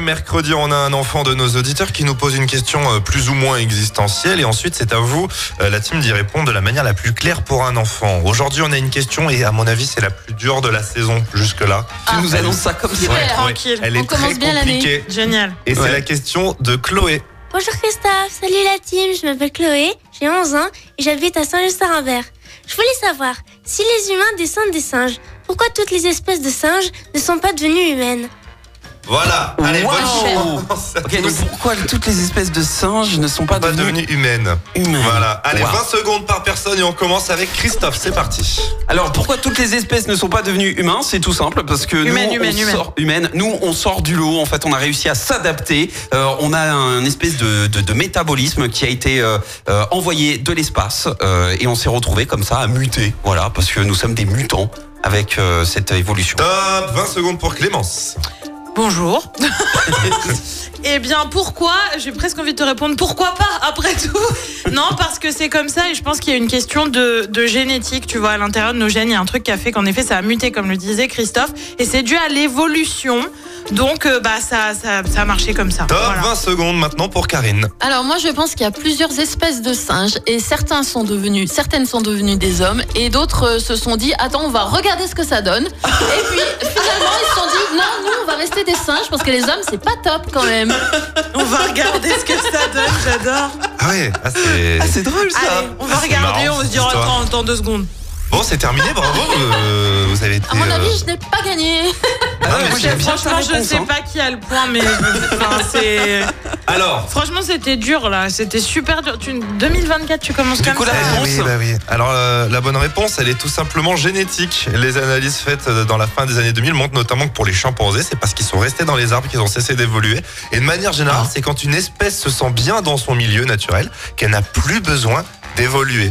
mercredi, on a un enfant de nos auditeurs qui nous pose une question euh, plus ou moins existentielle et ensuite c'est à vous, euh, la team, d'y répondre de la manière la plus claire pour un enfant. Aujourd'hui, on a une question et à mon avis, c'est la plus dure de la saison jusque-là. Tu nous annonces ça comme ça. Ouais, tranquille. Elle On est très commence bien l'année. compliquée. Génial. Et c'est la question de Chloé. Bonjour Christophe, salut la team, je m'appelle Chloé, j'ai 11 ans et j'habite à Saint-Just-Saint-Rambert. Je voulais savoir, si les humains descendent des singes, pourquoi toutes les espèces de singes ne sont pas devenues humaines? Voilà, allez, bonne Wow. chance. Ok, donc pourquoi toutes les espèces de singes ne sont pas, Pas devenues devenue humaine. humaines Voilà, allez, Wow. 20 secondes par personne et on commence avec Christophe, c'est parti. Alors pourquoi toutes les espèces ne sont pas devenues humains C'est tout simple parce que Humaine, nous, humaine, on humaine. sort humaine. Nous, on sort du lot. En fait, on a réussi à s'adapter. Euh, on a un espèce de, de, de métabolisme qui a été euh, euh, envoyé de l'espace euh, et on s'est retrouvé comme ça à muter. Voilà, parce que nous sommes des mutants avec euh, cette évolution. Top, 20 secondes pour Clémence. Bonjour. eh bien, pourquoi J'ai presque envie de te répondre pourquoi pas après tout? Non, parce que c'est comme ça et je pense qu'il y a une question de, de génétique. Tu vois, à l'intérieur de nos gènes, il y a un truc qui a fait qu'en effet, ça a muté, comme le disait Christophe, et c'est dû à l'évolution. Donc, euh, bah, ça, ça, ça a marché comme ça. Top, Voilà. 20 secondes maintenant pour Karine. Alors moi je pense qu'il y a plusieurs espèces de singes et certains sont devenus, certaines sont devenues des hommes et d'autres euh, se sont dit attends on va regarder ce que ça donne et puis finalement ils se sont dit non nous on va rester des singes parce que les hommes c'est pas top quand même. On va regarder ce que ça donne, j'adore. Ah ouais, ah, c'est... Ah, c'est drôle ça. Allez, on va Ah, regarder, marrant, on se histoire. attends, attends deux secondes. Bon, c'est terminé, bravo. euh, vous avez été. À mon euh, avis je n'ai pas gagné. Ah ouais, mais moi, c'est- j'aime bien ta Franchement, je réponse, sais hein. pas qui a le point, mais je- enfin, c'est. Alors. Franchement, c'était dur là. C'était super dur. Tu... 2024, tu commences Du comme coup, ça. la Ah réponse oui, bah oui. Alors euh, la bonne réponse, elle est tout simplement génétique. Les analyses faites euh, dans la fin des années 2000 montrent notamment que pour les chimpanzés, c'est parce qu'ils sont restés dans les arbres qu'ils ont cessé d'évoluer. Et de manière générale, Ah. c'est quand une espèce se sent bien dans son milieu naturel qu'elle n'a plus besoin d'évoluer.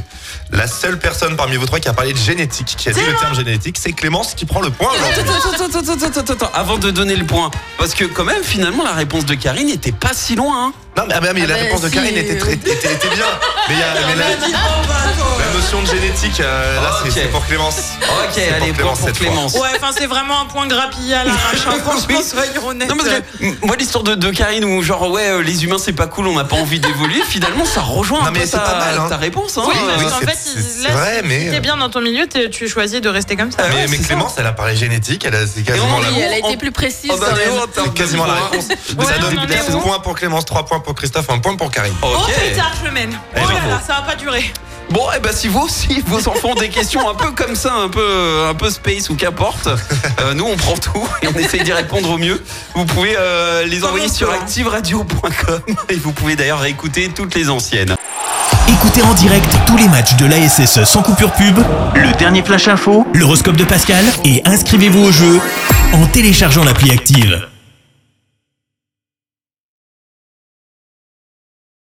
La seule personne parmi vous trois qui a parlé de génétique, qui a dit le terme génétique, c'est Clémence qui prend le point. aujourd'hui. Attends, attends, attends, attends, attends, attends, attends, avant de donner le point, parce que quand même, finalement, la réponse de Karine n'était pas si loin. hein. Non, mais, ah, mais Ah la bah, réponse de Karine était, très, était, était bien. Mais, il y a- mais la, euh, là, c'est- Ok. c'est pour Clémence. Ok, C'est allez, pour. Clémence. Ouais, enfin, c'est vraiment un point grappillé à l'arrache. hein. Franchement, soyons honnêtes. Non, parce que m- moi, l'histoire de, de Karine où, genre, ouais, euh, les humains, c'est pas cool, on n'a pas envie d'évoluer, finalement, ça rejoint Non, un mais peu c'est ta, pas mal, hein. ta réponse. Hein. Oui, Oui, parce oui, qu'en c'est- fait, c'est- il- c'est là, vrai, si mais- t'es bien dans ton milieu, tu choisis de rester comme ça. Ah ouais, mais c'est ça. Clémence, elle a parlé génétique, elle a c'est quasiment la, elle a été plus précise Oh, bah, oh, c'est quasiment la réponse. Ça donne on en est 4 où points pour Clémence, 3 points pour Christophe, 1 point pour Karine. Oh je mène. Eh, Oh là, ça va pas durer. Bon, et ben si vous aussi, vos enfants ont des questions un peu comme ça, un peu, un peu space ou qu'importe, euh, nous on prend tout et on essaye d'y répondre au mieux. Vous pouvez euh, les envoyer Comment sur activeradio.com et vous pouvez d'ailleurs réécouter toutes les anciennes. Écoutez en direct tous les matchs de l'ASSE sans coupure pub, le dernier flash info, l'horoscope de Pascal et inscrivez-vous au jeu en téléchargeant l'appli active.